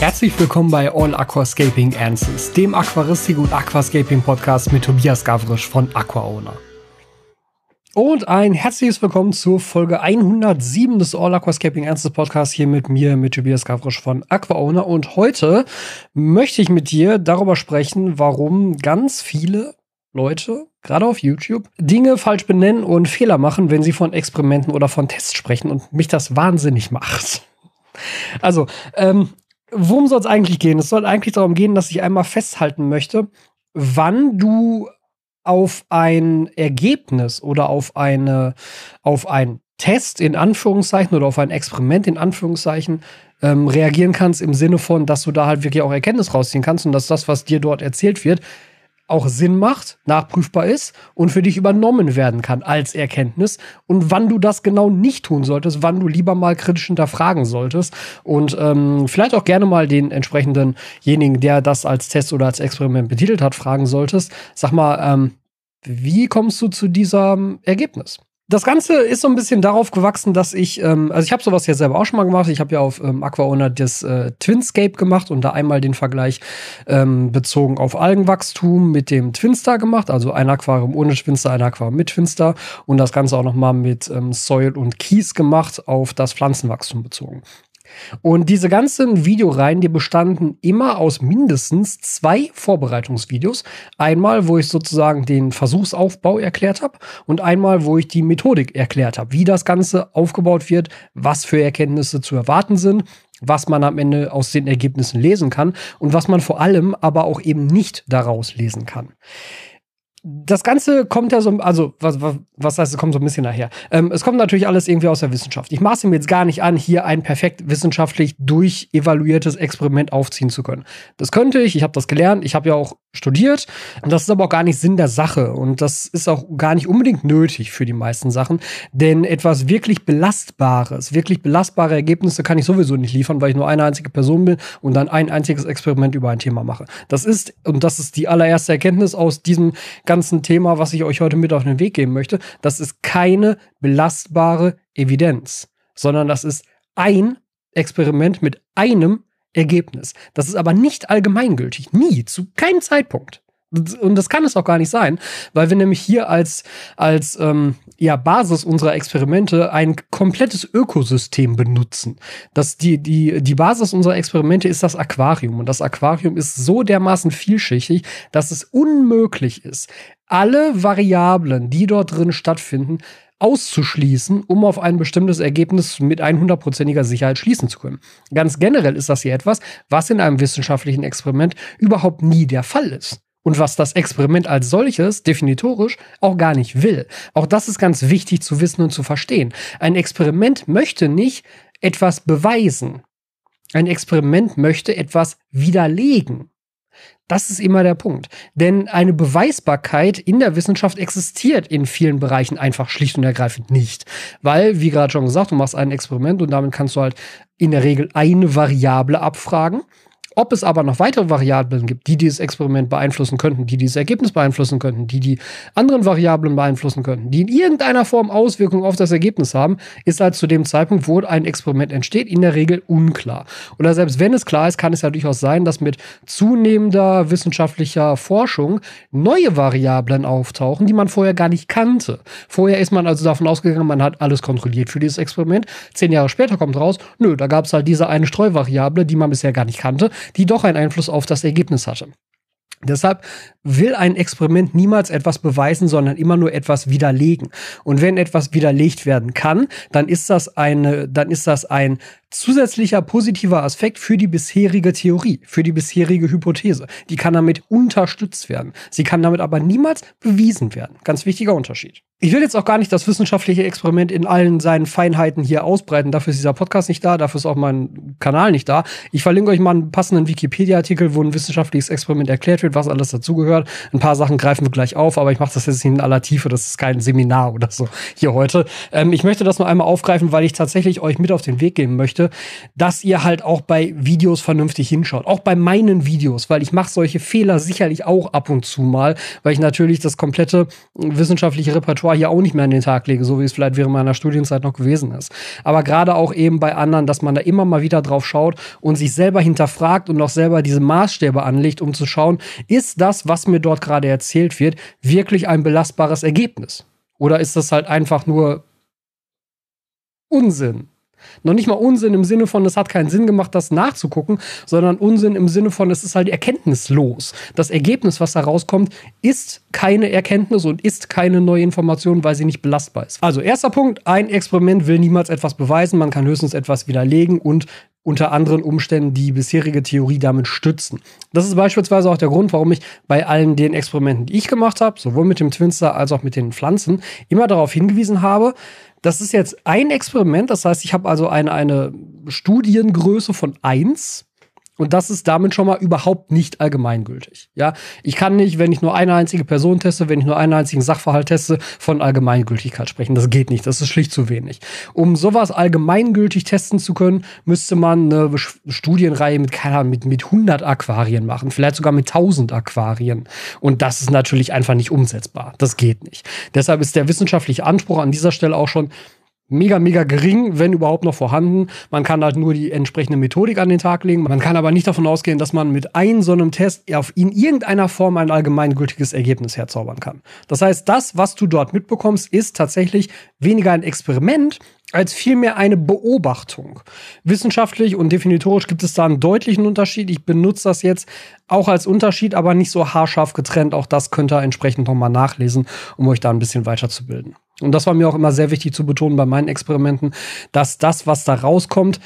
Herzlich willkommen bei All Aquascaping Answers, dem Aquaristik und Aquascaping Podcast mit Tobias Gavrisch von AquaOwner. Und ein herzliches Willkommen zur Folge 107 des All Aquascaping Answers Podcasts hier mit mir, mit Tobias Gavrisch von AquaOwner. Und heute möchte ich mit dir darüber sprechen, warum ganz viele Leute, gerade auf YouTube, Dinge falsch benennen und Fehler machen, wenn sie von Experimenten oder von Tests sprechen und mich das wahnsinnig macht. Also, ähm, worum soll es eigentlich gehen? Es soll eigentlich darum gehen, dass ich einmal festhalten möchte, wann du auf ein Ergebnis oder auf eine, auf ein Test in Anführungszeichen oder auf ein Experiment in Anführungszeichen ähm, reagieren kannst im Sinne von, dass du da halt wirklich auch Erkenntnis rausziehen kannst und dass das, was dir dort erzählt wird, auch Sinn macht, nachprüfbar ist und für dich übernommen werden kann als Erkenntnis und wann du das genau nicht tun solltest, wann du lieber mal kritisch hinterfragen solltest und ähm, vielleicht auch gerne mal den entsprechendenjenigen, der das als Test oder als Experiment betitelt hat, fragen solltest. Sag mal, ähm, wie kommst du zu diesem Ergebnis? Das Ganze ist so ein bisschen darauf gewachsen, dass ich, ähm, also ich habe sowas ja selber auch schon mal gemacht. Ich habe ja auf ähm, AquaOwner das äh, Twinscape gemacht und da einmal den Vergleich ähm, bezogen auf Algenwachstum mit dem Twinstar gemacht. Also ein Aquarium ohne Twinstar, ein Aquarium mit Twinstar und das Ganze auch noch mal mit ähm, Soil und Kies gemacht auf das Pflanzenwachstum bezogen. Und diese ganzen Videoreihen, die bestanden immer aus mindestens zwei Vorbereitungsvideos. Einmal, wo ich sozusagen den Versuchsaufbau erklärt habe und einmal, wo ich die Methodik erklärt habe, wie das Ganze aufgebaut wird, was für Erkenntnisse zu erwarten sind, was man am Ende aus den Ergebnissen lesen kann und was man vor allem aber auch eben nicht daraus lesen kann das Ganze kommt ja so, also was, was, was heißt, es kommt so ein bisschen nachher. Ähm, es kommt natürlich alles irgendwie aus der Wissenschaft. Ich maße mir jetzt gar nicht an, hier ein perfekt wissenschaftlich durchevaluiertes Experiment aufziehen zu können. Das könnte ich, ich habe das gelernt, ich habe ja auch studiert. Und das ist aber auch gar nicht Sinn der Sache. Und das ist auch gar nicht unbedingt nötig für die meisten Sachen. Denn etwas wirklich Belastbares, wirklich belastbare Ergebnisse kann ich sowieso nicht liefern, weil ich nur eine einzige Person bin und dann ein einziges Experiment über ein Thema mache. Das ist, und das ist die allererste Erkenntnis aus diesem ganzen Thema, was ich euch heute mit auf den Weg geben möchte. Das ist keine belastbare Evidenz, sondern das ist ein Experiment mit einem Ergebnis. Das ist aber nicht allgemeingültig. Nie, zu keinem Zeitpunkt. Und das kann es auch gar nicht sein, weil wir nämlich hier als, als ähm, ja, Basis unserer Experimente ein komplettes Ökosystem benutzen. Das, die, die, die Basis unserer Experimente ist das Aquarium. Und das Aquarium ist so dermaßen vielschichtig, dass es unmöglich ist, alle Variablen, die dort drin stattfinden, auszuschließen, um auf ein bestimmtes Ergebnis mit 100%iger Sicherheit schließen zu können. Ganz generell ist das hier etwas, was in einem wissenschaftlichen Experiment überhaupt nie der Fall ist. Und was das Experiment als solches definitorisch auch gar nicht will. Auch das ist ganz wichtig zu wissen und zu verstehen. Ein Experiment möchte nicht etwas beweisen. Ein Experiment möchte etwas widerlegen. Das ist immer der Punkt. Denn eine Beweisbarkeit in der Wissenschaft existiert in vielen Bereichen einfach schlicht und ergreifend nicht. Weil, wie gerade schon gesagt, du machst ein Experiment und damit kannst du halt in der Regel eine Variable abfragen. Ob es aber noch weitere Variablen gibt, die dieses Experiment beeinflussen könnten, die dieses Ergebnis beeinflussen könnten, die die anderen Variablen beeinflussen könnten, die in irgendeiner Form Auswirkungen auf das Ergebnis haben, ist halt zu dem Zeitpunkt, wo ein Experiment entsteht, in der Regel unklar. Oder selbst wenn es klar ist, kann es ja durchaus sein, dass mit zunehmender wissenschaftlicher Forschung neue Variablen auftauchen, die man vorher gar nicht kannte. Vorher ist man also davon ausgegangen, man hat alles kontrolliert für dieses Experiment. Zehn Jahre später kommt raus, nö, da gab es halt diese eine Streuvariable, die man bisher gar nicht kannte die doch einen Einfluss auf das Ergebnis hatte. Deshalb will ein Experiment niemals etwas beweisen, sondern immer nur etwas widerlegen. Und wenn etwas widerlegt werden kann, dann ist das eine, dann ist das ein zusätzlicher positiver Aspekt für die bisherige Theorie, für die bisherige Hypothese. Die kann damit unterstützt werden. Sie kann damit aber niemals bewiesen werden. Ganz wichtiger Unterschied. Ich will jetzt auch gar nicht das wissenschaftliche Experiment in allen seinen Feinheiten hier ausbreiten. Dafür ist dieser Podcast nicht da, dafür ist auch mein Kanal nicht da. Ich verlinke euch mal einen passenden Wikipedia-Artikel, wo ein wissenschaftliches Experiment erklärt wird wird, was alles dazugehört. Ein paar Sachen greifen wir gleich auf, aber ich mache das jetzt in aller Tiefe. Das ist kein Seminar oder so hier heute. Ähm, ich möchte das nur einmal aufgreifen, weil ich tatsächlich euch mit auf den Weg geben möchte, dass ihr halt auch bei Videos vernünftig hinschaut. Auch bei meinen Videos, weil ich mache solche Fehler sicherlich auch ab und zu mal, weil ich natürlich das komplette wissenschaftliche Repertoire hier auch nicht mehr an den Tag lege, so wie es vielleicht während meiner Studienzeit noch gewesen ist. Aber gerade auch eben bei anderen, dass man da immer mal wieder drauf schaut und sich selber hinterfragt und auch selber diese Maßstäbe anlegt, um zu schauen, ist das, was mir dort gerade erzählt wird, wirklich ein belastbares Ergebnis? Oder ist das halt einfach nur Unsinn? Noch nicht mal Unsinn im Sinne von, es hat keinen Sinn gemacht, das nachzugucken, sondern Unsinn im Sinne von, es ist halt erkenntnislos. Das Ergebnis, was da rauskommt, ist keine Erkenntnis und ist keine neue Information, weil sie nicht belastbar ist. Also erster Punkt, ein Experiment will niemals etwas beweisen, man kann höchstens etwas widerlegen und unter anderen Umständen die bisherige Theorie damit stützen. Das ist beispielsweise auch der Grund, warum ich bei allen den Experimenten, die ich gemacht habe, sowohl mit dem Twinster als auch mit den Pflanzen, immer darauf hingewiesen habe, das ist jetzt ein Experiment, das heißt, ich habe also eine, eine Studiengröße von 1 und das ist damit schon mal überhaupt nicht allgemeingültig. Ja, ich kann nicht, wenn ich nur eine einzige Person teste, wenn ich nur einen einzigen Sachverhalt teste, von Allgemeingültigkeit sprechen. Das geht nicht. Das ist schlicht zu wenig. Um sowas allgemeingültig testen zu können, müsste man eine Studienreihe mit, keine Ahnung, mit, mit 100 Aquarien machen. Vielleicht sogar mit 1000 Aquarien. Und das ist natürlich einfach nicht umsetzbar. Das geht nicht. Deshalb ist der wissenschaftliche Anspruch an dieser Stelle auch schon mega, mega gering, wenn überhaupt noch vorhanden. Man kann halt nur die entsprechende Methodik an den Tag legen. Man kann aber nicht davon ausgehen, dass man mit einem so einem Test auf in irgendeiner Form ein allgemeingültiges Ergebnis herzaubern kann. Das heißt, das, was du dort mitbekommst, ist tatsächlich weniger ein Experiment, als vielmehr eine Beobachtung. Wissenschaftlich und definitorisch gibt es da einen deutlichen Unterschied. Ich benutze das jetzt auch als Unterschied, aber nicht so haarscharf getrennt. Auch das könnt ihr entsprechend nochmal nachlesen, um euch da ein bisschen weiterzubilden. Und das war mir auch immer sehr wichtig zu betonen bei meinen Experimenten, dass das, was da rauskommt,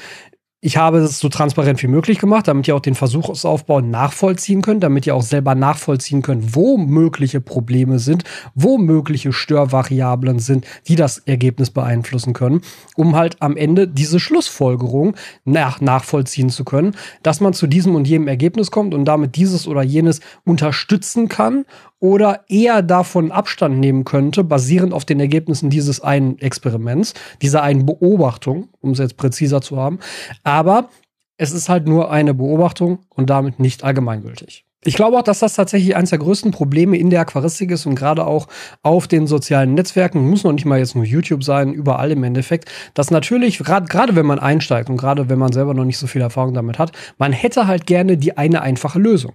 ich habe es so transparent wie möglich gemacht, damit ihr auch den Versuchsaufbau nachvollziehen könnt, damit ihr auch selber nachvollziehen könnt, wo mögliche Probleme sind, wo mögliche Störvariablen sind, die das Ergebnis beeinflussen können, um halt am Ende diese Schlussfolgerung nach nachvollziehen zu können, dass man zu diesem und jenem Ergebnis kommt und damit dieses oder jenes unterstützen kann oder eher davon Abstand nehmen könnte, basierend auf den Ergebnissen dieses einen Experiments, dieser einen Beobachtung, um es jetzt präziser zu haben. Aber es ist halt nur eine Beobachtung und damit nicht allgemeingültig. Ich glaube auch, dass das tatsächlich eines der größten Probleme in der Aquaristik ist und gerade auch auf den sozialen Netzwerken, muss noch nicht mal jetzt nur YouTube sein, überall im Endeffekt, dass natürlich, gerade wenn man einsteigt und gerade wenn man selber noch nicht so viel Erfahrung damit hat, man hätte halt gerne die eine einfache Lösung.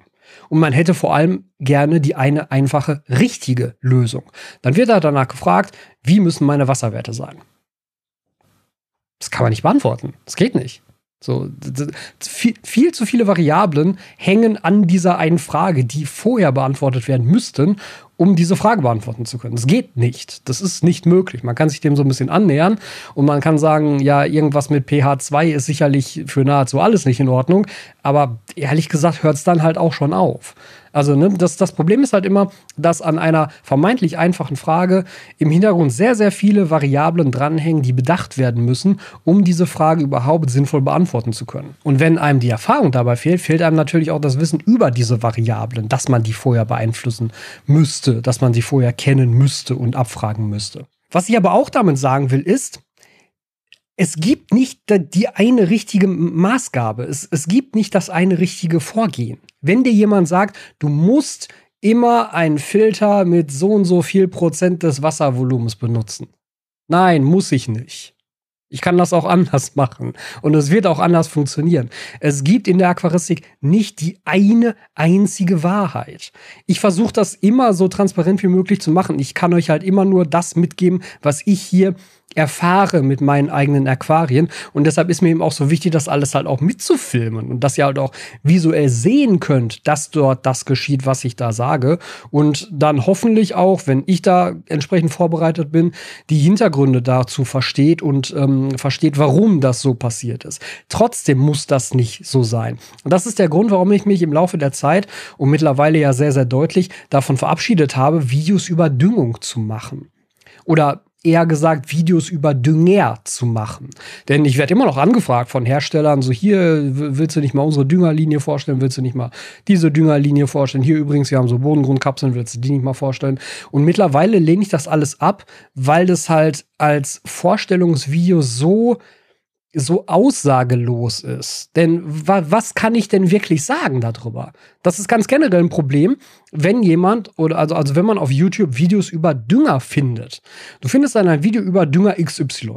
Und man hätte vor allem gerne die eine einfache, richtige Lösung. Dann wird er danach gefragt, wie müssen meine Wasserwerte sein? Das kann man nicht beantworten. Das geht nicht. So, viel, viel, zu viele Variablen hängen an dieser einen Frage, die vorher beantwortet werden müssten, um diese Frage beantworten zu können. Das geht nicht. Das ist nicht möglich. Man kann sich dem so ein bisschen annähern und man kann sagen, ja, irgendwas mit pH 2 ist sicherlich für nahezu alles nicht in Ordnung. Aber ehrlich gesagt hört es dann halt auch schon auf. Also ne, das, das Problem ist halt immer, dass an einer vermeintlich einfachen Frage im Hintergrund sehr, sehr viele Variablen dranhängen, die bedacht werden müssen, um diese Frage überhaupt sinnvoll beantworten zu können. Und wenn einem die Erfahrung dabei fehlt, fehlt einem natürlich auch das Wissen über diese Variablen, dass man die vorher beeinflussen müsste, dass man sie vorher kennen müsste und abfragen müsste. Was ich aber auch damit sagen will, ist, es gibt nicht die eine richtige Maßgabe. Es, es gibt nicht das eine richtige Vorgehen. Wenn dir jemand sagt, du musst immer einen Filter mit so und so viel Prozent des Wasservolumens benutzen. Nein, muss ich nicht. Ich kann das auch anders machen und es wird auch anders funktionieren. Es gibt in der Aquaristik nicht die eine einzige Wahrheit. Ich versuche das immer so transparent wie möglich zu machen. Ich kann euch halt immer nur das mitgeben, was ich hier erfahre mit meinen eigenen Aquarien. Und deshalb ist mir eben auch so wichtig, das alles halt auch mitzufilmen und dass ihr halt auch visuell sehen könnt, dass dort das geschieht, was ich da sage. Und dann hoffentlich auch, wenn ich da entsprechend vorbereitet bin, die Hintergründe dazu versteht und ähm, versteht, warum das so passiert ist. Trotzdem muss das nicht so sein. Und das ist der Grund, warum ich mich im Laufe der Zeit und mittlerweile ja sehr, sehr deutlich davon verabschiedet habe, Videos über Düngung zu machen oder eher gesagt, Videos über Dünger zu machen. Denn ich werde immer noch angefragt von Herstellern, so hier, willst du nicht mal unsere Düngerlinie vorstellen, willst du nicht mal diese Düngerlinie vorstellen? Hier übrigens, wir haben so Bodengrundkapseln, willst du die nicht mal vorstellen? Und mittlerweile lehne ich das alles ab, weil das halt als Vorstellungsvideo so so aussagelos ist. Denn wa was kann ich denn wirklich sagen darüber? Das ist ganz generell ein Problem, wenn jemand oder also, also wenn man auf YouTube Videos über Dünger findet. Du findest dann ein Video über Dünger XY.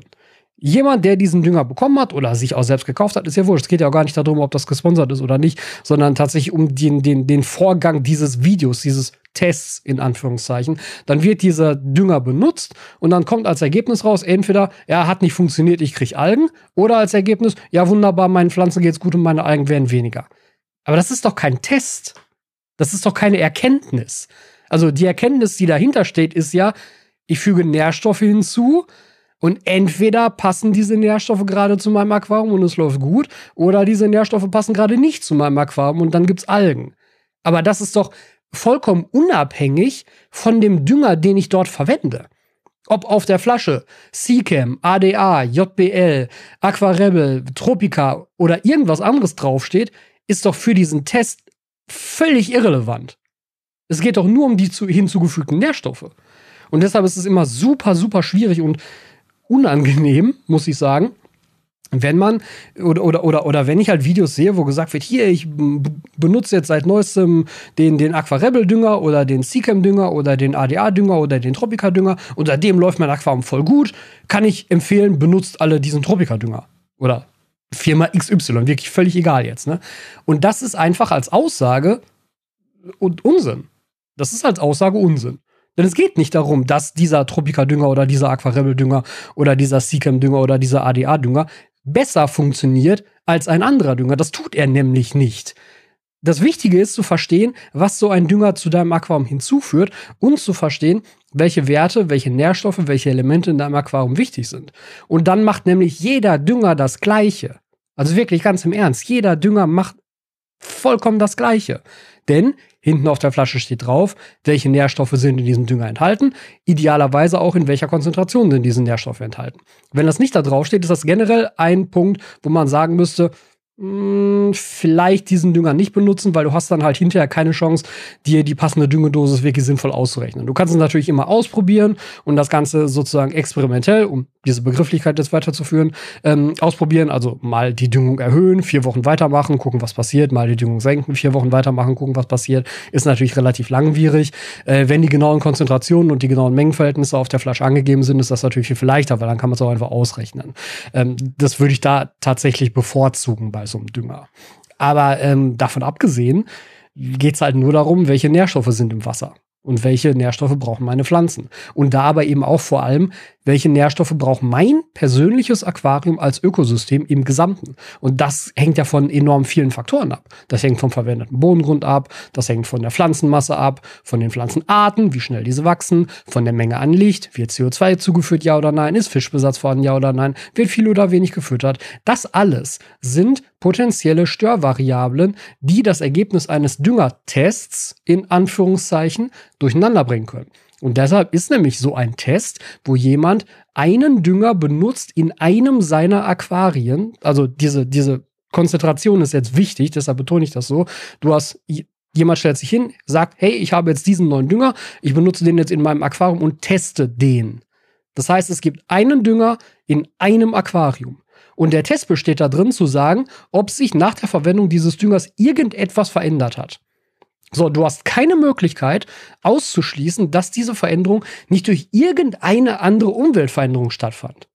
Jemand, der diesen Dünger bekommen hat oder sich auch selbst gekauft hat, ist ja wurscht. Es geht ja auch gar nicht darum, ob das gesponsert ist oder nicht, sondern tatsächlich um den, den, den Vorgang dieses Videos, dieses Tests in Anführungszeichen. Dann wird dieser Dünger benutzt und dann kommt als Ergebnis raus, entweder, ja, hat nicht funktioniert, ich kriege Algen, oder als Ergebnis, ja, wunderbar, meinen Pflanzen geht's gut und meine Algen werden weniger. Aber das ist doch kein Test. Das ist doch keine Erkenntnis. Also die Erkenntnis, die dahinter steht, ist ja, ich füge Nährstoffe hinzu, und entweder passen diese Nährstoffe gerade zu meinem Aquarium und es läuft gut, oder diese Nährstoffe passen gerade nicht zu meinem Aquarium und dann gibt's Algen. Aber das ist doch vollkommen unabhängig von dem Dünger, den ich dort verwende. Ob auf der Flasche Seacam, ADA, JBL, Aquarebel, Tropica oder irgendwas anderes draufsteht, ist doch für diesen Test völlig irrelevant. Es geht doch nur um die hinzugefügten Nährstoffe. Und deshalb ist es immer super, super schwierig und unangenehm, muss ich sagen. Wenn man oder, oder, oder, oder wenn ich halt Videos sehe, wo gesagt wird, hier, ich benutze jetzt seit neuestem den, den Aquarebel-Dünger oder den Seacam-Dünger oder den ADA-Dünger oder den Tropica-Dünger und seitdem läuft mein Aquarium voll gut, kann ich empfehlen, benutzt alle diesen Tropica-Dünger. Oder Firma XY, wirklich völlig egal jetzt. Ne? Und das ist einfach als Aussage und Unsinn. Das ist als Aussage Unsinn. Denn es geht nicht darum, dass dieser Tropica-Dünger oder dieser Aquarell-Dünger oder dieser Seacam-Dünger oder dieser ADA-Dünger besser funktioniert als ein anderer Dünger. Das tut er nämlich nicht. Das Wichtige ist zu verstehen, was so ein Dünger zu deinem Aquarium hinzuführt und zu verstehen, welche Werte, welche Nährstoffe, welche Elemente in deinem Aquarium wichtig sind. Und dann macht nämlich jeder Dünger das Gleiche. Also wirklich ganz im Ernst, jeder Dünger macht vollkommen das Gleiche. Denn hinten auf der Flasche steht drauf, welche Nährstoffe sind in diesem Dünger enthalten, idealerweise auch in welcher Konzentration sind diese Nährstoffe enthalten. Wenn das nicht da drauf steht, ist das generell ein Punkt, wo man sagen müsste, hm, vielleicht diesen Dünger nicht benutzen, weil du hast dann halt hinterher keine Chance, dir die passende Düngedosis wirklich sinnvoll auszurechnen. Du kannst es natürlich immer ausprobieren und das Ganze sozusagen experimentell, um diese Begrifflichkeit jetzt weiterzuführen, ähm, ausprobieren. Also mal die Düngung erhöhen, vier Wochen weitermachen, gucken, was passiert, mal die Düngung senken, vier Wochen weitermachen, gucken, was passiert. Ist natürlich relativ langwierig. Äh, wenn die genauen Konzentrationen und die genauen Mengenverhältnisse auf der Flasche angegeben sind, ist das natürlich viel leichter, weil dann kann man es auch einfach ausrechnen. Ähm, das würde ich da tatsächlich bevorzugen bei so einem Dünger. Aber ähm, davon abgesehen geht es halt nur darum, welche Nährstoffe sind im Wasser und welche Nährstoffe brauchen meine Pflanzen. Und da aber eben auch vor allem, welche Nährstoffe braucht mein persönliches Aquarium als Ökosystem im Gesamten. Und das hängt ja von enorm vielen Faktoren ab. Das hängt vom verwendeten Bodengrund ab, das hängt von der Pflanzenmasse ab, von den Pflanzenarten, wie schnell diese wachsen, von der Menge an Licht, wird CO2 zugeführt, ja oder nein, ist Fischbesatz vorhanden, ja oder nein, wird viel oder wenig gefüttert. Das alles sind potenzielle Störvariablen, die das Ergebnis eines Düngertests in Anführungszeichen durcheinander bringen können. Und deshalb ist nämlich so ein Test, wo jemand einen Dünger benutzt in einem seiner Aquarien. Also diese, diese Konzentration ist jetzt wichtig, deshalb betone ich das so. Du hast Jemand stellt sich hin, sagt, hey, ich habe jetzt diesen neuen Dünger, ich benutze den jetzt in meinem Aquarium und teste den. Das heißt, es gibt einen Dünger in einem Aquarium. Und der Test besteht darin zu sagen, ob sich nach der Verwendung dieses Düngers irgendetwas verändert hat. So, du hast keine Möglichkeit auszuschließen, dass diese Veränderung nicht durch irgendeine andere Umweltveränderung stattfand.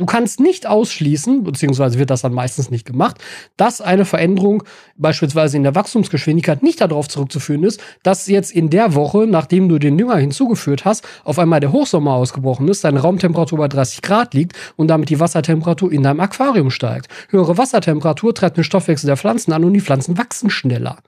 Du kannst nicht ausschließen, beziehungsweise wird das dann meistens nicht gemacht, dass eine Veränderung beispielsweise in der Wachstumsgeschwindigkeit nicht darauf zurückzuführen ist, dass jetzt in der Woche, nachdem du den Dünger hinzugeführt hast, auf einmal der Hochsommer ausgebrochen ist, deine Raumtemperatur bei 30 Grad liegt und damit die Wassertemperatur in deinem Aquarium steigt. Höhere Wassertemperatur treibt den Stoffwechsel der Pflanzen an und die Pflanzen wachsen schneller.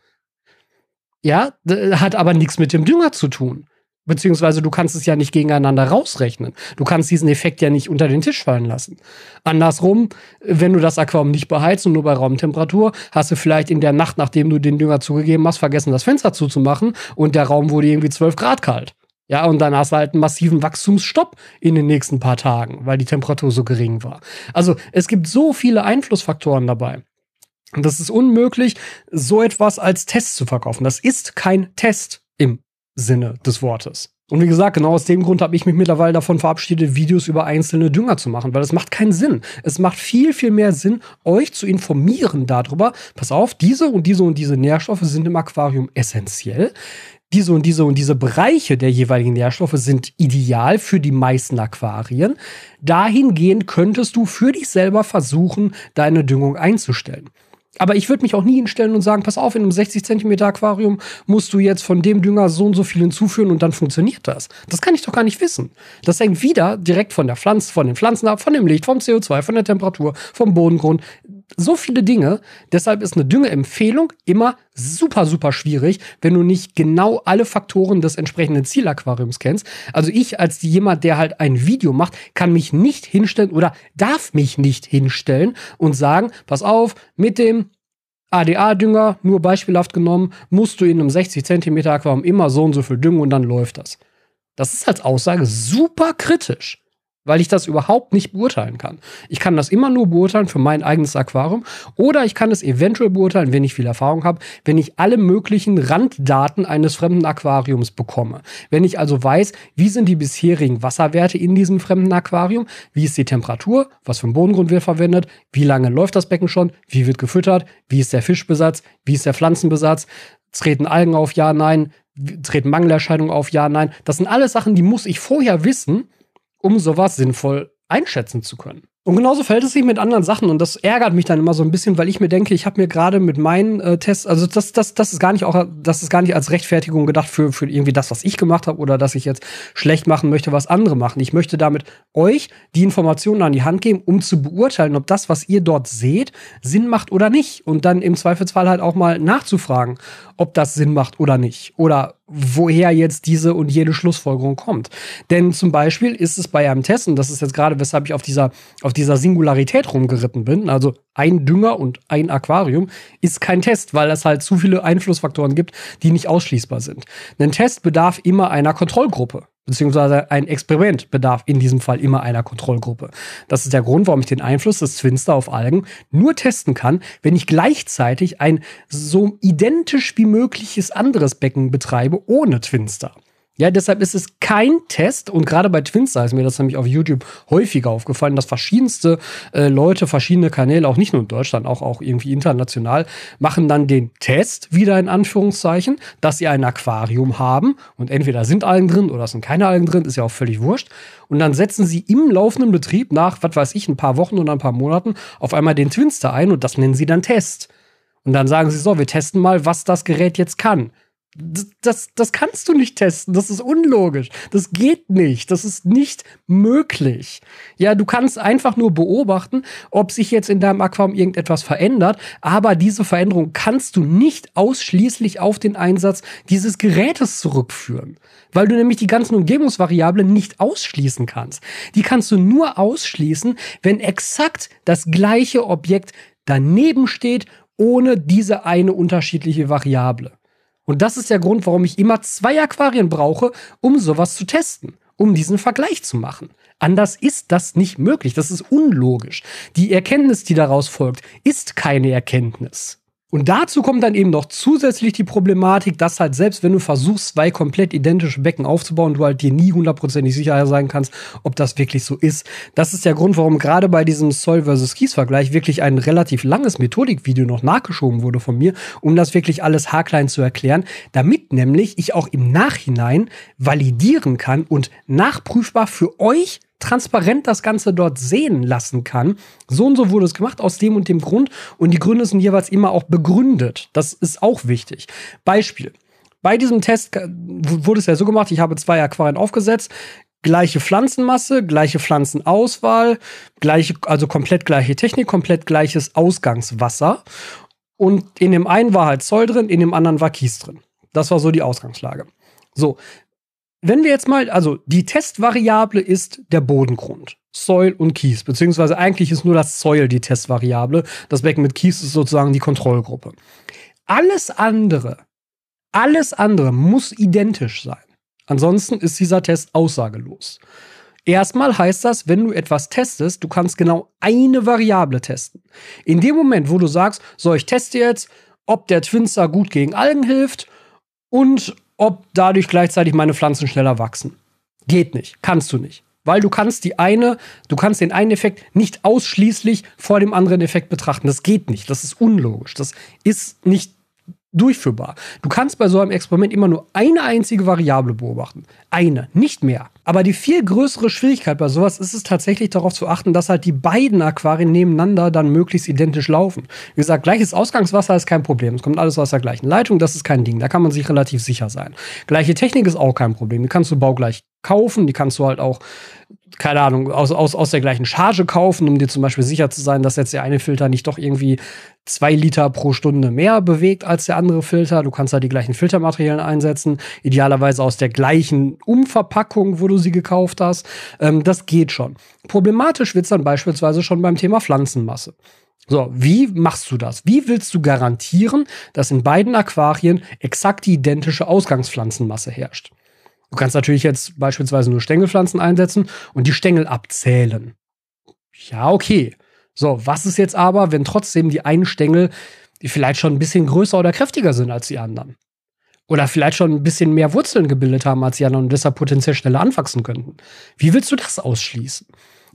Ja, hat aber nichts mit dem Dünger zu tun. Beziehungsweise du kannst es ja nicht gegeneinander rausrechnen. Du kannst diesen Effekt ja nicht unter den Tisch fallen lassen. Andersrum, wenn du das Aquarium nicht beheizt und nur bei Raumtemperatur, hast du vielleicht in der Nacht, nachdem du den Dünger zugegeben hast, vergessen, das Fenster zuzumachen und der Raum wurde irgendwie 12 Grad kalt. Ja, und dann hast du halt einen massiven Wachstumsstopp in den nächsten paar Tagen, weil die Temperatur so gering war. Also es gibt so viele Einflussfaktoren dabei. Das ist unmöglich, so etwas als Test zu verkaufen. Das ist kein Test im Sinne des Wortes. Und wie gesagt, genau aus dem Grund habe ich mich mittlerweile davon verabschiedet, Videos über einzelne Dünger zu machen, weil das macht keinen Sinn. Es macht viel, viel mehr Sinn, euch zu informieren darüber, pass auf, diese und diese und diese Nährstoffe sind im Aquarium essentiell diese und diese und diese Bereiche der jeweiligen Nährstoffe sind ideal für die meisten Aquarien. Dahingehend könntest du für dich selber versuchen, deine Düngung einzustellen. Aber ich würde mich auch nie hinstellen und sagen, pass auf, in einem 60 Zentimeter Aquarium musst du jetzt von dem Dünger so und so viel hinzuführen und dann funktioniert das. Das kann ich doch gar nicht wissen. Das hängt wieder direkt von der Pflanze, von den Pflanzen ab, von dem Licht, vom CO2, von der Temperatur, vom Bodengrund so viele Dinge. Deshalb ist eine Düngeempfehlung immer super, super schwierig, wenn du nicht genau alle Faktoren des entsprechenden Zielaquariums kennst. Also ich als jemand, der halt ein Video macht, kann mich nicht hinstellen oder darf mich nicht hinstellen und sagen, pass auf, mit dem ADA-Dünger, nur beispielhaft genommen, musst du in einem 60 Zentimeter Aquarium immer so und so viel düngen und dann läuft das. Das ist als Aussage super kritisch weil ich das überhaupt nicht beurteilen kann. Ich kann das immer nur beurteilen für mein eigenes Aquarium oder ich kann es eventuell beurteilen, wenn ich viel Erfahrung habe, wenn ich alle möglichen Randdaten eines fremden Aquariums bekomme. Wenn ich also weiß, wie sind die bisherigen Wasserwerte in diesem fremden Aquarium, wie ist die Temperatur, was für ein Bodengrund wird verwendet, wie lange läuft das Becken schon, wie wird gefüttert, wie ist der Fischbesatz, wie ist der Pflanzenbesatz, treten Algen auf, ja, nein, treten Mangelerscheinungen auf, ja, nein. Das sind alles Sachen, die muss ich vorher wissen, um sowas sinnvoll einschätzen zu können. Und genauso fällt es sich mit anderen Sachen und das ärgert mich dann immer so ein bisschen, weil ich mir denke, ich habe mir gerade mit meinen äh, Tests, also das, das, das ist gar nicht auch, das ist gar nicht als Rechtfertigung gedacht für, für irgendwie das, was ich gemacht habe oder dass ich jetzt schlecht machen möchte, was andere machen. Ich möchte damit euch die Informationen an die Hand geben, um zu beurteilen, ob das, was ihr dort seht, Sinn macht oder nicht. Und dann im Zweifelsfall halt auch mal nachzufragen, ob das Sinn macht oder nicht. Oder woher jetzt diese und jede Schlussfolgerung kommt. Denn zum Beispiel ist es bei einem Test, und das ist jetzt gerade, weshalb ich auf dieser, auf dieser Singularität rumgeritten bin, also ein Dünger und ein Aquarium, ist kein Test, weil es halt zu viele Einflussfaktoren gibt, die nicht ausschließbar sind. Ein Test bedarf immer einer Kontrollgruppe beziehungsweise ein Experiment bedarf in diesem Fall immer einer Kontrollgruppe. Das ist der Grund, warum ich den Einfluss des Twinster auf Algen nur testen kann, wenn ich gleichzeitig ein so identisch wie mögliches anderes Becken betreibe ohne Twinster. Ja, deshalb ist es kein Test und gerade bei Twinster ist mir das nämlich auf YouTube häufiger aufgefallen, dass verschiedenste äh, Leute, verschiedene Kanäle, auch nicht nur in Deutschland, auch, auch irgendwie international, machen dann den Test wieder in Anführungszeichen, dass sie ein Aquarium haben und entweder sind Algen drin oder sind keine Algen drin, ist ja auch völlig wurscht. Und dann setzen sie im laufenden Betrieb nach, was weiß ich, ein paar Wochen oder ein paar Monaten auf einmal den Twinster ein und das nennen sie dann Test. Und dann sagen sie so, wir testen mal, was das Gerät jetzt kann das, das kannst du nicht testen. Das ist unlogisch. Das geht nicht. Das ist nicht möglich. Ja, du kannst einfach nur beobachten, ob sich jetzt in deinem Aquarium irgendetwas verändert. Aber diese Veränderung kannst du nicht ausschließlich auf den Einsatz dieses Gerätes zurückführen. Weil du nämlich die ganzen Umgebungsvariablen nicht ausschließen kannst. Die kannst du nur ausschließen, wenn exakt das gleiche Objekt daneben steht, ohne diese eine unterschiedliche Variable. Und das ist der Grund, warum ich immer zwei Aquarien brauche, um sowas zu testen, um diesen Vergleich zu machen. Anders ist das nicht möglich. Das ist unlogisch. Die Erkenntnis, die daraus folgt, ist keine Erkenntnis. Und dazu kommt dann eben noch zusätzlich die Problematik, dass halt selbst wenn du versuchst, zwei komplett identische Becken aufzubauen, du halt dir nie hundertprozentig sicher sein kannst, ob das wirklich so ist. Das ist der Grund, warum gerade bei diesem Soil versus Kies Vergleich wirklich ein relativ langes Methodikvideo noch nachgeschoben wurde von mir, um das wirklich alles haarklein zu erklären, damit nämlich ich auch im Nachhinein validieren kann und nachprüfbar für euch transparent das Ganze dort sehen lassen kann. So und so wurde es gemacht, aus dem und dem Grund. Und die Gründe sind jeweils immer auch begründet. Das ist auch wichtig. Beispiel. Bei diesem Test wurde es ja so gemacht, ich habe zwei Aquarien aufgesetzt, gleiche Pflanzenmasse, gleiche Pflanzenauswahl, gleiche, also komplett gleiche Technik, komplett gleiches Ausgangswasser. Und in dem einen war halt Zoll drin, in dem anderen war Kies drin. Das war so die Ausgangslage. So, wenn wir jetzt mal, also die Testvariable ist der Bodengrund. Soil und Kies, beziehungsweise eigentlich ist nur das Soil die Testvariable. Das Becken mit Kies ist sozusagen die Kontrollgruppe. Alles andere, alles andere muss identisch sein. Ansonsten ist dieser Test aussagelos. Erstmal heißt das, wenn du etwas testest, du kannst genau eine Variable testen. In dem Moment, wo du sagst, so, ich teste jetzt, ob der Twinstar gut gegen Algen hilft und ob dadurch gleichzeitig meine Pflanzen schneller wachsen. Geht nicht, kannst du nicht. Weil du kannst die eine, du kannst den einen Effekt nicht ausschließlich vor dem anderen Effekt betrachten. Das geht nicht. Das ist unlogisch. Das ist nicht durchführbar. Du kannst bei so einem Experiment immer nur eine einzige Variable beobachten. Eine, nicht mehr. Aber die viel größere Schwierigkeit bei sowas ist es tatsächlich darauf zu achten, dass halt die beiden Aquarien nebeneinander dann möglichst identisch laufen. Wie gesagt, gleiches Ausgangswasser ist kein Problem. Es kommt alles aus der gleichen Leitung, das ist kein Ding. Da kann man sich relativ sicher sein. Gleiche Technik ist auch kein Problem. Die kannst du baugleich kaufen, die kannst du halt auch keine Ahnung, aus, aus, aus der gleichen Charge kaufen, um dir zum Beispiel sicher zu sein, dass jetzt der eine Filter nicht doch irgendwie zwei Liter pro Stunde mehr bewegt als der andere Filter. Du kannst da die gleichen Filtermaterialien einsetzen, idealerweise aus der gleichen Umverpackung, wo du sie gekauft hast. Ähm, das geht schon. Problematisch wird es dann beispielsweise schon beim Thema Pflanzenmasse. So, wie machst du das? Wie willst du garantieren, dass in beiden Aquarien exakt die identische Ausgangspflanzenmasse herrscht? Du kannst natürlich jetzt beispielsweise nur Stängelpflanzen einsetzen und die Stängel abzählen. Ja, okay. So, was ist jetzt aber, wenn trotzdem die einen Stängel die vielleicht schon ein bisschen größer oder kräftiger sind als die anderen? Oder vielleicht schon ein bisschen mehr Wurzeln gebildet haben als die anderen und deshalb potenziell schneller anwachsen könnten. Wie willst du das ausschließen?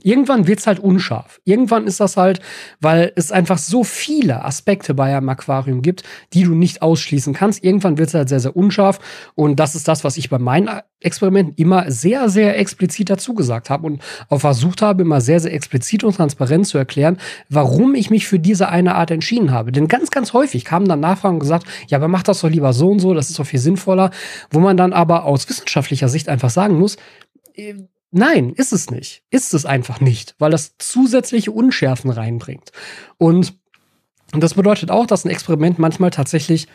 Irgendwann wird es halt unscharf. Irgendwann ist das halt, weil es einfach so viele Aspekte bei einem Aquarium gibt, die du nicht ausschließen kannst. Irgendwann wird es halt sehr, sehr unscharf. Und das ist das, was ich bei meinen Experimenten immer sehr, sehr explizit dazu gesagt habe und auch versucht habe, immer sehr, sehr explizit und transparent zu erklären, warum ich mich für diese eine Art entschieden habe. Denn ganz, ganz häufig kamen dann Nachfragen und gesagt, ja, aber mach das doch lieber so und so, das ist doch viel sinnvoller, wo man dann aber aus wissenschaftlicher Sicht einfach sagen muss, Nein, ist es nicht. Ist es einfach nicht, weil das zusätzliche Unschärfen reinbringt. Und das bedeutet auch, dass ein Experiment manchmal tatsächlich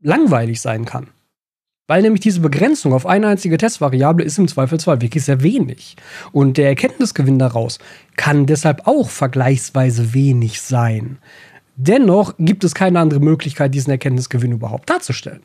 langweilig sein kann. Weil nämlich diese Begrenzung auf eine einzige Testvariable ist im Zweifelsfall wirklich sehr wenig. Und der Erkenntnisgewinn daraus kann deshalb auch vergleichsweise wenig sein. Dennoch gibt es keine andere Möglichkeit, diesen Erkenntnisgewinn überhaupt darzustellen.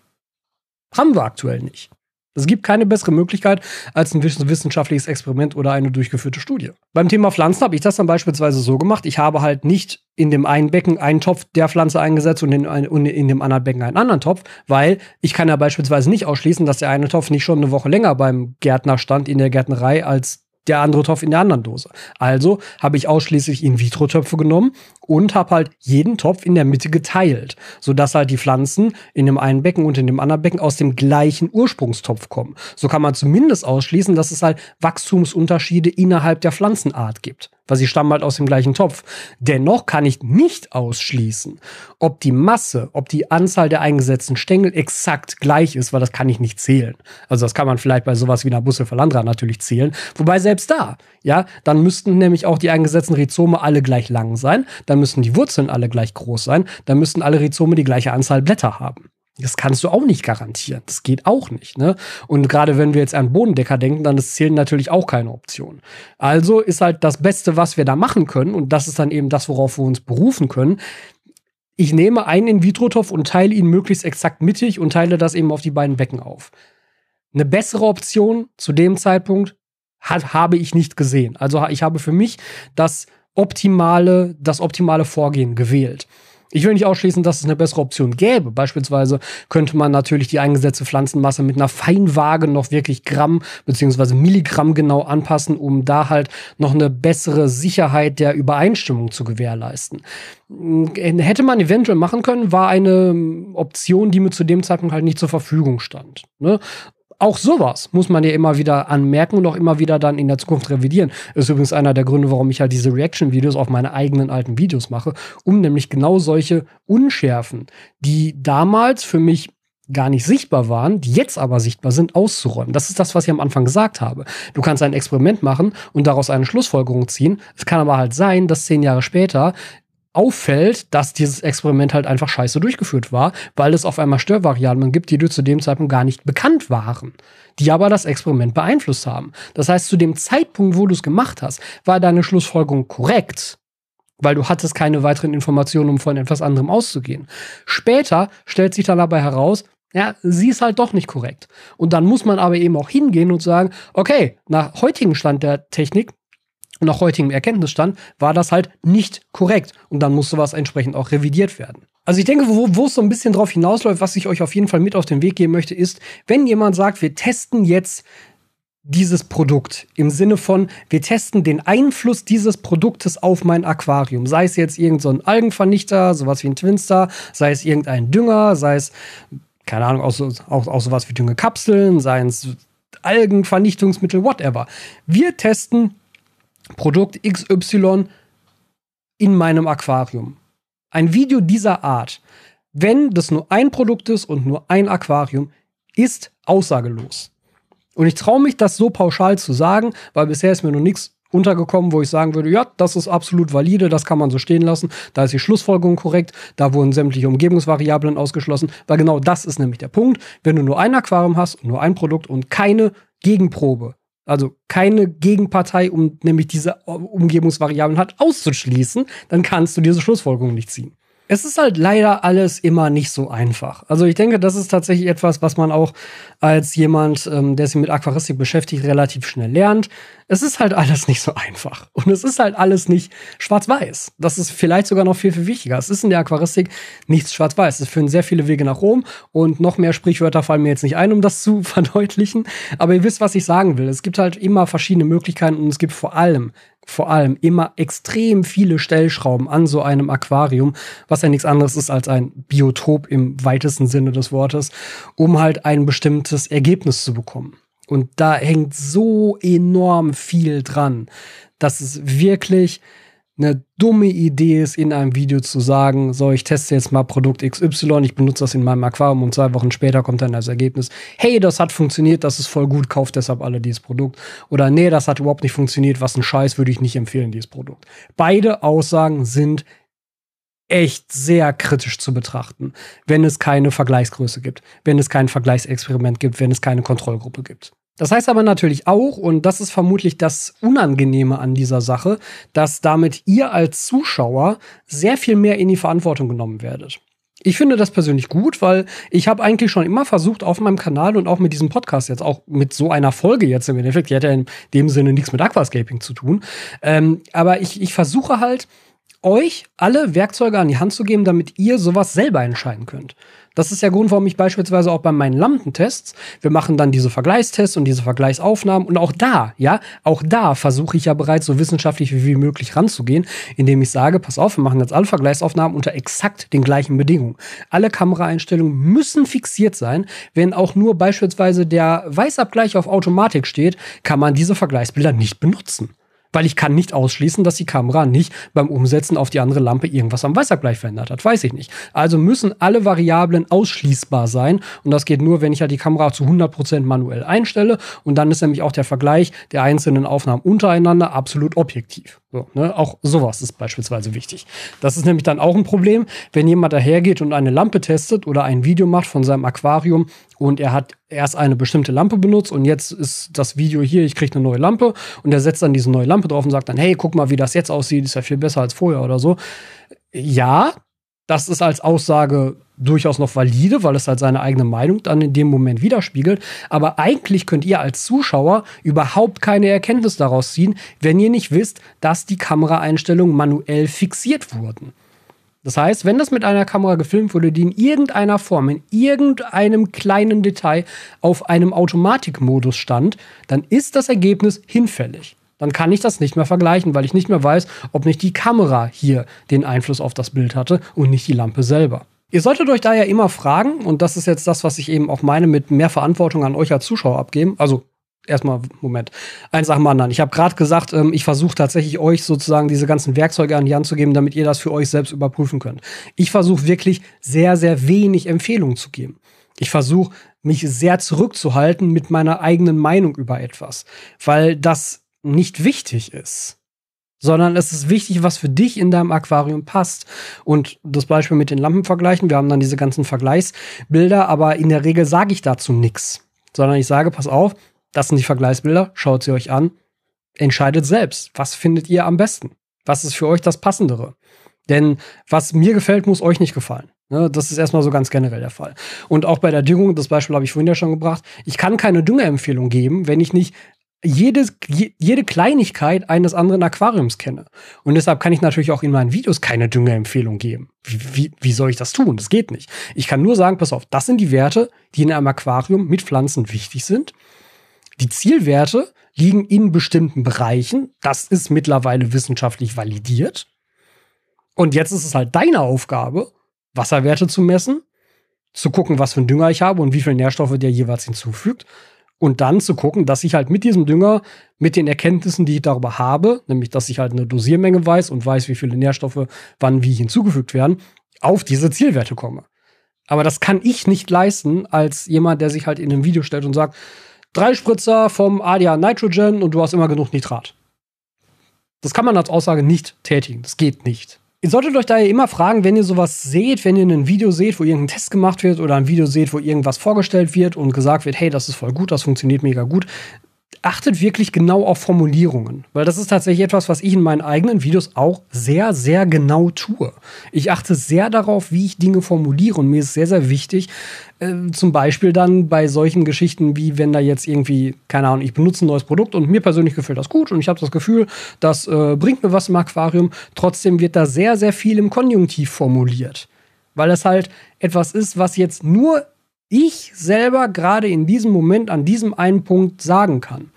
Haben wir aktuell nicht. Es gibt keine bessere Möglichkeit als ein wissenschaftliches Experiment oder eine durchgeführte Studie. Beim Thema Pflanzen habe ich das dann beispielsweise so gemacht. Ich habe halt nicht in dem einen Becken einen Topf der Pflanze eingesetzt und in, in dem anderen Becken einen anderen Topf, weil ich kann ja beispielsweise nicht ausschließen, dass der eine Topf nicht schon eine Woche länger beim Gärtner stand in der Gärtnerei als der andere Topf in der anderen Dose. Also habe ich ausschließlich In-vitro-Töpfe genommen und habe halt jeden Topf in der Mitte geteilt, sodass halt die Pflanzen in dem einen Becken und in dem anderen Becken aus dem gleichen Ursprungstopf kommen. So kann man zumindest ausschließen, dass es halt Wachstumsunterschiede innerhalb der Pflanzenart gibt weil sie stammen halt aus dem gleichen Topf. Dennoch kann ich nicht ausschließen, ob die Masse, ob die Anzahl der eingesetzten Stängel exakt gleich ist, weil das kann ich nicht zählen. Also das kann man vielleicht bei sowas wie einer Busse Landra natürlich zählen. Wobei selbst da, ja, dann müssten nämlich auch die eingesetzten Rhizome alle gleich lang sein, dann müssen die Wurzeln alle gleich groß sein, dann müssten alle Rhizome die gleiche Anzahl Blätter haben. Das kannst du auch nicht garantieren. Das geht auch nicht. Ne? Und gerade wenn wir jetzt an Bodendecker denken, dann ist Zählen natürlich auch keine Option. Also ist halt das Beste, was wir da machen können, und das ist dann eben das, worauf wir uns berufen können. Ich nehme einen In-vitro-Topf und teile ihn möglichst exakt mittig und teile das eben auf die beiden Becken auf. Eine bessere Option zu dem Zeitpunkt hat, habe ich nicht gesehen. Also ich habe für mich das optimale, das optimale Vorgehen gewählt. Ich will nicht ausschließen, dass es eine bessere Option gäbe. Beispielsweise könnte man natürlich die eingesetzte Pflanzenmasse mit einer Feinwaage noch wirklich Gramm bzw. Milligramm genau anpassen, um da halt noch eine bessere Sicherheit der Übereinstimmung zu gewährleisten. Hätte man eventuell machen können, war eine Option, die mir zu dem Zeitpunkt halt nicht zur Verfügung stand. Ne? Auch sowas muss man ja immer wieder anmerken und auch immer wieder dann in der Zukunft revidieren. Das ist übrigens einer der Gründe, warum ich halt diese Reaction-Videos auf meine eigenen alten Videos mache, um nämlich genau solche Unschärfen, die damals für mich gar nicht sichtbar waren, die jetzt aber sichtbar sind, auszuräumen. Das ist das, was ich am Anfang gesagt habe. Du kannst ein Experiment machen und daraus eine Schlussfolgerung ziehen. Es kann aber halt sein, dass zehn Jahre später auffällt, dass dieses Experiment halt einfach scheiße durchgeführt war, weil es auf einmal Störvariablen gibt, die dir zu dem Zeitpunkt gar nicht bekannt waren, die aber das Experiment beeinflusst haben. Das heißt, zu dem Zeitpunkt, wo du es gemacht hast, war deine Schlussfolgerung korrekt, weil du hattest keine weiteren Informationen, um von etwas anderem auszugehen. Später stellt sich dann dabei heraus, Ja, sie ist halt doch nicht korrekt. Und dann muss man aber eben auch hingehen und sagen, okay, nach heutigem Stand der Technik nach heutigem Erkenntnisstand war das halt nicht korrekt. Und dann muss sowas entsprechend auch revidiert werden. Also ich denke, wo, wo es so ein bisschen drauf hinausläuft, was ich euch auf jeden Fall mit auf den Weg geben möchte, ist, wenn jemand sagt, wir testen jetzt dieses Produkt im Sinne von, wir testen den Einfluss dieses Produktes auf mein Aquarium. Sei es jetzt irgendein so Algenvernichter, sowas wie ein Twinstar, sei es irgendein Dünger, sei es, keine Ahnung, auch, so, auch, auch sowas wie Düngekapseln, sei es Algenvernichtungsmittel, whatever. Wir testen Produkt XY in meinem Aquarium. Ein Video dieser Art, wenn das nur ein Produkt ist und nur ein Aquarium, ist aussagelos. Und ich traue mich, das so pauschal zu sagen, weil bisher ist mir noch nichts untergekommen, wo ich sagen würde, ja, das ist absolut valide, das kann man so stehen lassen, da ist die Schlussfolgerung korrekt, da wurden sämtliche Umgebungsvariablen ausgeschlossen, weil genau das ist nämlich der Punkt. Wenn du nur ein Aquarium hast und nur ein Produkt und keine Gegenprobe, also keine Gegenpartei, um nämlich diese Umgebungsvariablen hat auszuschließen, dann kannst du diese Schlussfolgerung nicht ziehen. Es ist halt leider alles immer nicht so einfach. Also ich denke, das ist tatsächlich etwas, was man auch als jemand, ähm, der sich mit Aquaristik beschäftigt, relativ schnell lernt. Es ist halt alles nicht so einfach. Und es ist halt alles nicht schwarz-weiß. Das ist vielleicht sogar noch viel, viel wichtiger. Es ist in der Aquaristik nichts schwarz-weiß. Es führen sehr viele Wege nach Rom und noch mehr Sprichwörter fallen mir jetzt nicht ein, um das zu verdeutlichen. Aber ihr wisst, was ich sagen will. Es gibt halt immer verschiedene Möglichkeiten und es gibt vor allem vor allem immer extrem viele Stellschrauben an so einem Aquarium, was ja nichts anderes ist als ein Biotop im weitesten Sinne des Wortes, um halt ein bestimmtes Ergebnis zu bekommen. Und da hängt so enorm viel dran, dass es wirklich eine dumme Idee ist, in einem Video zu sagen, so, ich teste jetzt mal Produkt XY, ich benutze das in meinem Aquarium und zwei Wochen später kommt dann das Ergebnis, hey, das hat funktioniert, das ist voll gut, kauft deshalb alle dieses Produkt. Oder nee, das hat überhaupt nicht funktioniert, was ein Scheiß, würde ich nicht empfehlen, dieses Produkt. Beide Aussagen sind echt sehr kritisch zu betrachten, wenn es keine Vergleichsgröße gibt, wenn es kein Vergleichsexperiment gibt, wenn es keine Kontrollgruppe gibt. Das heißt aber natürlich auch, und das ist vermutlich das Unangenehme an dieser Sache, dass damit ihr als Zuschauer sehr viel mehr in die Verantwortung genommen werdet. Ich finde das persönlich gut, weil ich habe eigentlich schon immer versucht, auf meinem Kanal und auch mit diesem Podcast jetzt, auch mit so einer Folge jetzt im Endeffekt, die hat ja in dem Sinne nichts mit Aquascaping zu tun, ähm, aber ich, ich versuche halt, euch alle Werkzeuge an die Hand zu geben, damit ihr sowas selber entscheiden könnt. Das ist der Grund, warum ich beispielsweise auch bei meinen Lampentests, wir machen dann diese Vergleichstests und diese Vergleichsaufnahmen und auch da, ja, auch da versuche ich ja bereits so wissenschaftlich wie möglich ranzugehen, indem ich sage, pass auf, wir machen jetzt alle Vergleichsaufnahmen unter exakt den gleichen Bedingungen. Alle Kameraeinstellungen müssen fixiert sein. Wenn auch nur beispielsweise der Weißabgleich auf Automatik steht, kann man diese Vergleichsbilder nicht benutzen weil ich kann nicht ausschließen, dass die Kamera nicht beim Umsetzen auf die andere Lampe irgendwas am Weißabgleich verändert hat. Weiß ich nicht. Also müssen alle Variablen ausschließbar sein und das geht nur, wenn ich halt die Kamera zu 100% manuell einstelle und dann ist nämlich auch der Vergleich der einzelnen Aufnahmen untereinander absolut objektiv. So, ne? Auch sowas ist beispielsweise wichtig. Das ist nämlich dann auch ein Problem, wenn jemand dahergeht und eine Lampe testet oder ein Video macht von seinem Aquarium und er hat erst eine bestimmte Lampe benutzt und jetzt ist das Video hier, ich kriege eine neue Lampe und er setzt dann diese neue Lampe drauf und sagt dann, hey, guck mal, wie das jetzt aussieht, ist ja viel besser als vorher oder so. Ja, das ist als Aussage durchaus noch valide, weil es halt seine eigene Meinung dann in dem Moment widerspiegelt. Aber eigentlich könnt ihr als Zuschauer überhaupt keine Erkenntnis daraus ziehen, wenn ihr nicht wisst, dass die Kameraeinstellungen manuell fixiert wurden. Das heißt, wenn das mit einer Kamera gefilmt wurde, die in irgendeiner Form, in irgendeinem kleinen Detail auf einem Automatikmodus stand, dann ist das Ergebnis hinfällig dann kann ich das nicht mehr vergleichen, weil ich nicht mehr weiß, ob nicht die Kamera hier den Einfluss auf das Bild hatte und nicht die Lampe selber. Ihr solltet euch da ja immer fragen, und das ist jetzt das, was ich eben auch meine, mit mehr Verantwortung an euch als Zuschauer abgeben. Also erstmal, Moment, eins nach dem anderen. Ich habe gerade gesagt, ähm, ich versuche tatsächlich euch sozusagen diese ganzen Werkzeuge an die Hand zu geben, damit ihr das für euch selbst überprüfen könnt. Ich versuche wirklich sehr, sehr wenig Empfehlungen zu geben. Ich versuche mich sehr zurückzuhalten mit meiner eigenen Meinung über etwas, weil das nicht wichtig ist, sondern es ist wichtig, was für dich in deinem Aquarium passt. Und das Beispiel mit den Lampen vergleichen, wir haben dann diese ganzen Vergleichsbilder, aber in der Regel sage ich dazu nichts, sondern ich sage, pass auf, das sind die Vergleichsbilder, schaut sie euch an, entscheidet selbst, was findet ihr am besten? Was ist für euch das Passendere? Denn was mir gefällt, muss euch nicht gefallen. Ne, das ist erstmal so ganz generell der Fall. Und auch bei der Düngung, das Beispiel habe ich vorhin ja schon gebracht, ich kann keine Düngeempfehlung geben, wenn ich nicht jede, jede Kleinigkeit eines anderen Aquariums kenne. Und deshalb kann ich natürlich auch in meinen Videos keine Düngeempfehlung geben. Wie, wie, wie soll ich das tun? Das geht nicht. Ich kann nur sagen, pass auf, das sind die Werte, die in einem Aquarium mit Pflanzen wichtig sind. Die Zielwerte liegen in bestimmten Bereichen. Das ist mittlerweile wissenschaftlich validiert. Und jetzt ist es halt deine Aufgabe, Wasserwerte zu messen, zu gucken, was für einen Dünger ich habe und wie viele Nährstoffe der jeweils hinzufügt und dann zu gucken, dass ich halt mit diesem Dünger, mit den Erkenntnissen, die ich darüber habe, nämlich dass ich halt eine Dosiermenge weiß und weiß, wie viele Nährstoffe wann wie hinzugefügt werden, auf diese Zielwerte komme. Aber das kann ich nicht leisten als jemand, der sich halt in einem Video stellt und sagt, drei Spritzer vom ADA Nitrogen und du hast immer genug Nitrat. Das kann man als Aussage nicht tätigen. Das geht nicht. Ihr solltet euch daher immer fragen, wenn ihr sowas seht, wenn ihr ein Video seht, wo irgendein Test gemacht wird oder ein Video seht, wo irgendwas vorgestellt wird und gesagt wird, hey, das ist voll gut, das funktioniert mega gut, achtet wirklich genau auf Formulierungen, weil das ist tatsächlich etwas, was ich in meinen eigenen Videos auch sehr, sehr genau tue. Ich achte sehr darauf, wie ich Dinge formuliere und mir ist sehr, sehr wichtig, äh, zum Beispiel dann bei solchen Geschichten, wie wenn da jetzt irgendwie, keine Ahnung, ich benutze ein neues Produkt und mir persönlich gefällt das gut und ich habe das Gefühl, das äh, bringt mir was im Aquarium, trotzdem wird da sehr, sehr viel im Konjunktiv formuliert. Weil es halt etwas ist, was jetzt nur ich selber gerade in diesem Moment an diesem einen Punkt sagen kann.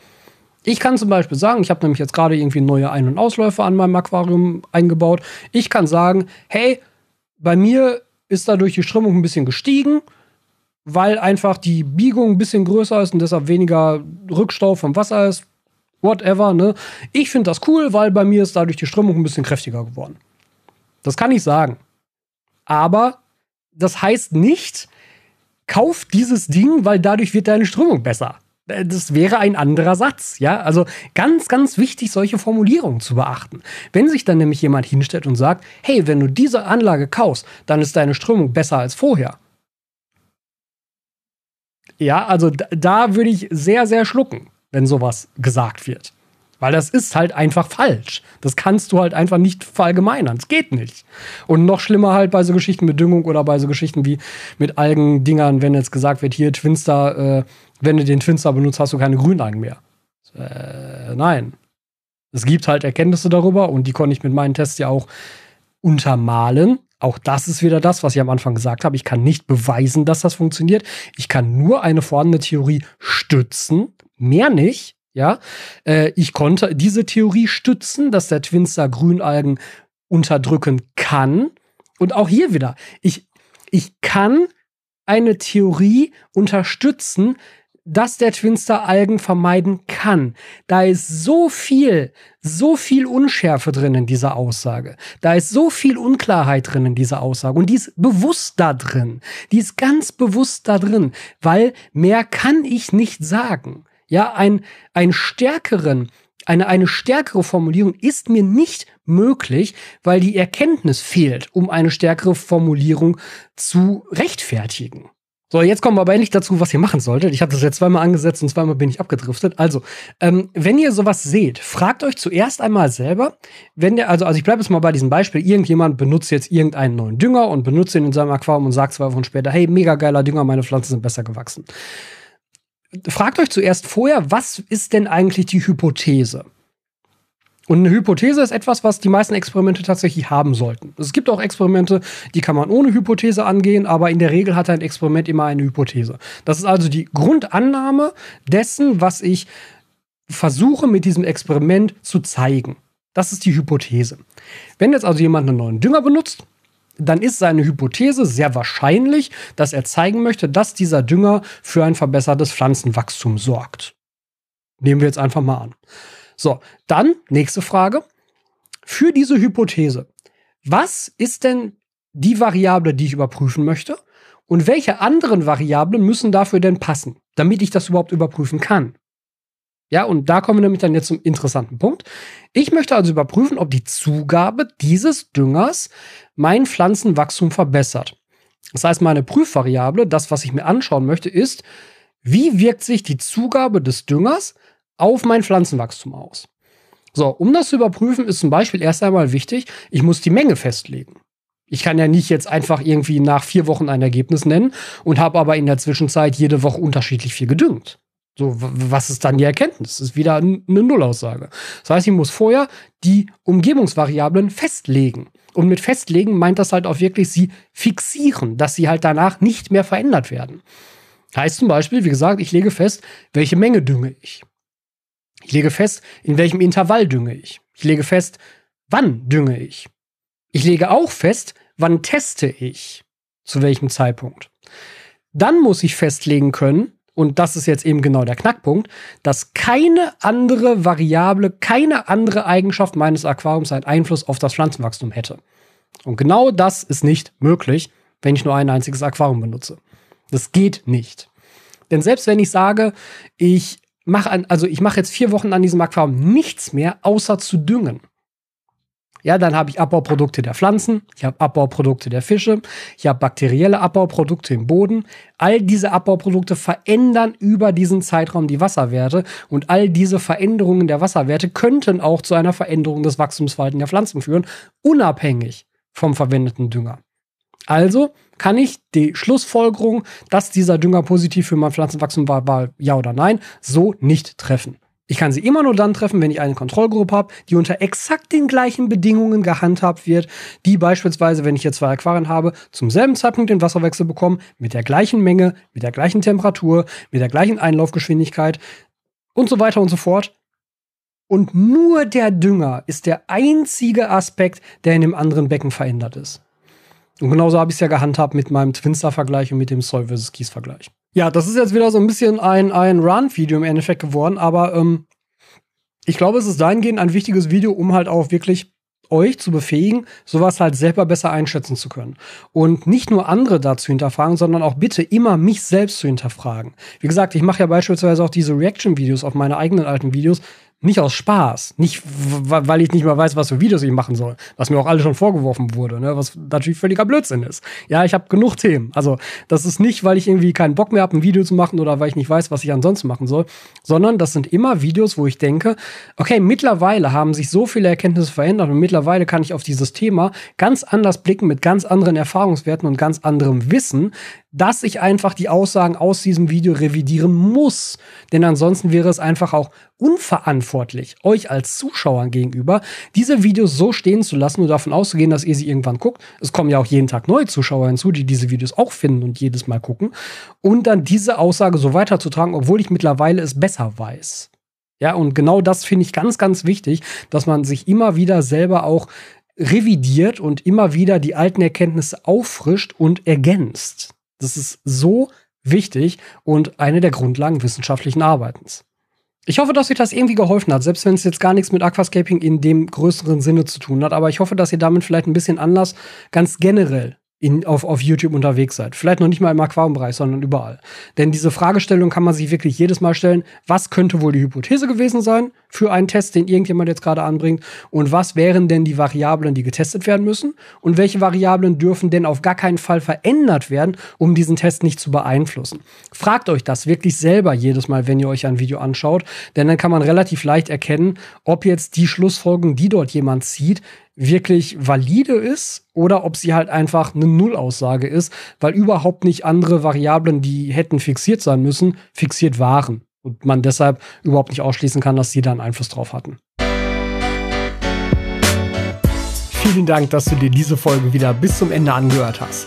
Ich kann zum Beispiel sagen, ich habe nämlich jetzt gerade irgendwie neue Ein- und Ausläufer an meinem Aquarium eingebaut. Ich kann sagen, hey, bei mir ist dadurch die Strömung ein bisschen gestiegen, weil einfach die Biegung ein bisschen größer ist und deshalb weniger Rückstau vom Wasser ist. Whatever, ne? Ich finde das cool, weil bei mir ist dadurch die Strömung ein bisschen kräftiger geworden. Das kann ich sagen. Aber das heißt nicht, kauf dieses Ding, weil dadurch wird deine Strömung besser. Äh, das wäre ein anderer Satz, ja. Also ganz, ganz wichtig, solche Formulierungen zu beachten. Wenn sich dann nämlich jemand hinstellt und sagt, hey, wenn du diese Anlage kaufst, dann ist deine Strömung besser als vorher. Ja, also da, da würde ich sehr, sehr schlucken, wenn sowas gesagt wird. Weil das ist halt einfach falsch. Das kannst du halt einfach nicht verallgemeinern. Es geht nicht. Und noch schlimmer halt bei so Geschichten mit Düngung oder bei so Geschichten wie mit Algendingern, wenn jetzt gesagt wird, hier Twinster, äh, wenn du den Twinster benutzt, hast du keine Grünalgen mehr. Äh, nein. Es gibt halt Erkenntnisse darüber und die konnte ich mit meinen Tests ja auch untermalen. Auch das ist wieder das, was ich am Anfang gesagt habe. Ich kann nicht beweisen, dass das funktioniert. Ich kann nur eine vorhandene Theorie stützen, mehr nicht. Ja, äh, ich konnte diese Theorie stützen, dass der Twinster Grünalgen unterdrücken kann. Und auch hier wieder, ich, ich kann eine Theorie unterstützen, dass der Twinster Algen vermeiden kann. Da ist so viel, so viel Unschärfe drin in dieser Aussage. Da ist so viel Unklarheit drin in dieser Aussage. Und die ist bewusst da drin. Die ist ganz bewusst da drin, weil mehr kann ich nicht sagen. Ja, ein, ein stärkeren, eine, eine stärkere Formulierung ist mir nicht möglich, weil die Erkenntnis fehlt, um eine stärkere Formulierung zu rechtfertigen. So, jetzt kommen wir aber endlich dazu, was ihr machen solltet. Ich habe das jetzt zweimal angesetzt und zweimal bin ich abgedriftet. Also, ähm, wenn ihr sowas seht, fragt euch zuerst einmal selber, wenn der, also, also ich bleibe jetzt mal bei diesem Beispiel, irgendjemand benutzt jetzt irgendeinen neuen Dünger und benutzt ihn in seinem Aquarium und sagt zwei Wochen später, hey, mega geiler Dünger, meine Pflanzen sind besser gewachsen fragt euch zuerst vorher, was ist denn eigentlich die Hypothese? Und eine Hypothese ist etwas, was die meisten Experimente tatsächlich haben sollten. Es gibt auch Experimente, die kann man ohne Hypothese angehen, aber in der Regel hat ein Experiment immer eine Hypothese. Das ist also die Grundannahme dessen, was ich versuche mit diesem Experiment zu zeigen. Das ist die Hypothese. Wenn jetzt also jemand einen neuen Dünger benutzt, dann ist seine Hypothese sehr wahrscheinlich, dass er zeigen möchte, dass dieser Dünger für ein verbessertes Pflanzenwachstum sorgt. Nehmen wir jetzt einfach mal an. So, dann nächste Frage. Für diese Hypothese, was ist denn die Variable, die ich überprüfen möchte? Und welche anderen Variablen müssen dafür denn passen, damit ich das überhaupt überprüfen kann? Ja, und da kommen wir nämlich dann jetzt zum interessanten Punkt. Ich möchte also überprüfen, ob die Zugabe dieses Düngers mein Pflanzenwachstum verbessert. Das heißt, meine Prüfvariable, das, was ich mir anschauen möchte, ist, wie wirkt sich die Zugabe des Düngers auf mein Pflanzenwachstum aus? So, um das zu überprüfen, ist zum Beispiel erst einmal wichtig, ich muss die Menge festlegen. Ich kann ja nicht jetzt einfach irgendwie nach vier Wochen ein Ergebnis nennen und habe aber in der Zwischenzeit jede Woche unterschiedlich viel gedüngt. So, was ist dann die Erkenntnis? Das ist wieder eine Nullaussage. Das heißt, ich muss vorher die Umgebungsvariablen festlegen. Und mit festlegen meint das halt auch wirklich sie fixieren, dass sie halt danach nicht mehr verändert werden. Heißt zum Beispiel, wie gesagt, ich lege fest, welche Menge dünge ich. Ich lege fest, in welchem Intervall dünge ich. Ich lege fest, wann dünge ich. Ich lege auch fest, wann teste ich. Zu welchem Zeitpunkt. Dann muss ich festlegen können, und das ist jetzt eben genau der Knackpunkt, dass keine andere Variable, keine andere Eigenschaft meines Aquariums einen Einfluss auf das Pflanzenwachstum hätte. Und genau das ist nicht möglich, wenn ich nur ein einziges Aquarium benutze. Das geht nicht. Denn selbst wenn ich sage, ich mache also ich mache jetzt vier Wochen an diesem Aquarium nichts mehr, außer zu düngen, ja, dann habe ich Abbauprodukte der Pflanzen, ich habe Abbauprodukte der Fische, ich habe bakterielle Abbauprodukte im Boden. All diese Abbauprodukte verändern über diesen Zeitraum die Wasserwerte und all diese Veränderungen der Wasserwerte könnten auch zu einer Veränderung des Wachstumsverhaltens der Pflanzen führen, unabhängig vom verwendeten Dünger. Also kann ich die Schlussfolgerung, dass dieser Dünger positiv für mein Pflanzenwachstum war, war ja oder nein, so nicht treffen. Ich kann sie immer nur dann treffen, wenn ich eine Kontrollgruppe habe, die unter exakt den gleichen Bedingungen gehandhabt wird, die beispielsweise, wenn ich jetzt zwei Aquarien habe, zum selben Zeitpunkt den Wasserwechsel bekommen, mit der gleichen Menge, mit der gleichen Temperatur, mit der gleichen Einlaufgeschwindigkeit und so weiter und so fort. Und nur der Dünger ist der einzige Aspekt, der in dem anderen Becken verändert ist. Und genauso habe ich es ja gehandhabt mit meinem Twinster-Vergleich und mit dem Soil vs. Kies-Vergleich. Ja, das ist jetzt wieder so ein bisschen ein, ein Run-Video im Endeffekt geworden, aber ähm, ich glaube, es ist dahingehend ein wichtiges Video, um halt auch wirklich euch zu befähigen, sowas halt selber besser einschätzen zu können. Und nicht nur andere dazu hinterfragen, sondern auch bitte immer mich selbst zu hinterfragen. Wie gesagt, ich mache ja beispielsweise auch diese Reaction-Videos auf meine eigenen alten Videos, nicht aus Spaß, nicht weil ich nicht mehr weiß, was für Videos ich machen soll, was mir auch alle schon vorgeworfen wurde, ne? was natürlich völliger Blödsinn ist. Ja, ich habe genug Themen. Also das ist nicht, weil ich irgendwie keinen Bock mehr habe, ein Video zu machen oder weil ich nicht weiß, was ich ansonsten machen soll, sondern das sind immer Videos, wo ich denke, okay, mittlerweile haben sich so viele Erkenntnisse verändert und mittlerweile kann ich auf dieses Thema ganz anders blicken mit ganz anderen Erfahrungswerten und ganz anderem Wissen, dass ich einfach die Aussagen aus diesem Video revidieren muss. Denn ansonsten wäre es einfach auch unverantwortlich, euch als Zuschauern gegenüber, diese Videos so stehen zu lassen und davon auszugehen, dass ihr sie irgendwann guckt. Es kommen ja auch jeden Tag neue Zuschauer hinzu, die diese Videos auch finden und jedes Mal gucken. Und dann diese Aussage so weiterzutragen, obwohl ich mittlerweile es besser weiß. Ja, und genau das finde ich ganz, ganz wichtig, dass man sich immer wieder selber auch revidiert und immer wieder die alten Erkenntnisse auffrischt und ergänzt. Das ist so wichtig und eine der Grundlagen wissenschaftlichen Arbeitens. Ich hoffe, dass euch das irgendwie geholfen hat, selbst wenn es jetzt gar nichts mit Aquascaping in dem größeren Sinne zu tun hat. Aber ich hoffe, dass ihr damit vielleicht ein bisschen Anlass ganz generell in, auf, auf YouTube unterwegs seid. Vielleicht noch nicht mal im Aquariumbereich, sondern überall. Denn diese Fragestellung kann man sich wirklich jedes Mal stellen. Was könnte wohl die Hypothese gewesen sein für einen Test, den irgendjemand jetzt gerade anbringt? Und was wären denn die Variablen, die getestet werden müssen? Und welche Variablen dürfen denn auf gar keinen Fall verändert werden, um diesen Test nicht zu beeinflussen? Fragt euch das wirklich selber jedes Mal, wenn ihr euch ein Video anschaut. Denn dann kann man relativ leicht erkennen, ob jetzt die Schlussfolgerung, die dort jemand zieht, wirklich valide ist oder ob sie halt einfach eine Nullaussage ist, weil überhaupt nicht andere Variablen, die hätten fixiert sein müssen, fixiert waren. Und man deshalb überhaupt nicht ausschließen kann, dass sie da einen Einfluss drauf hatten. Vielen Dank, dass du dir diese Folge wieder bis zum Ende angehört hast.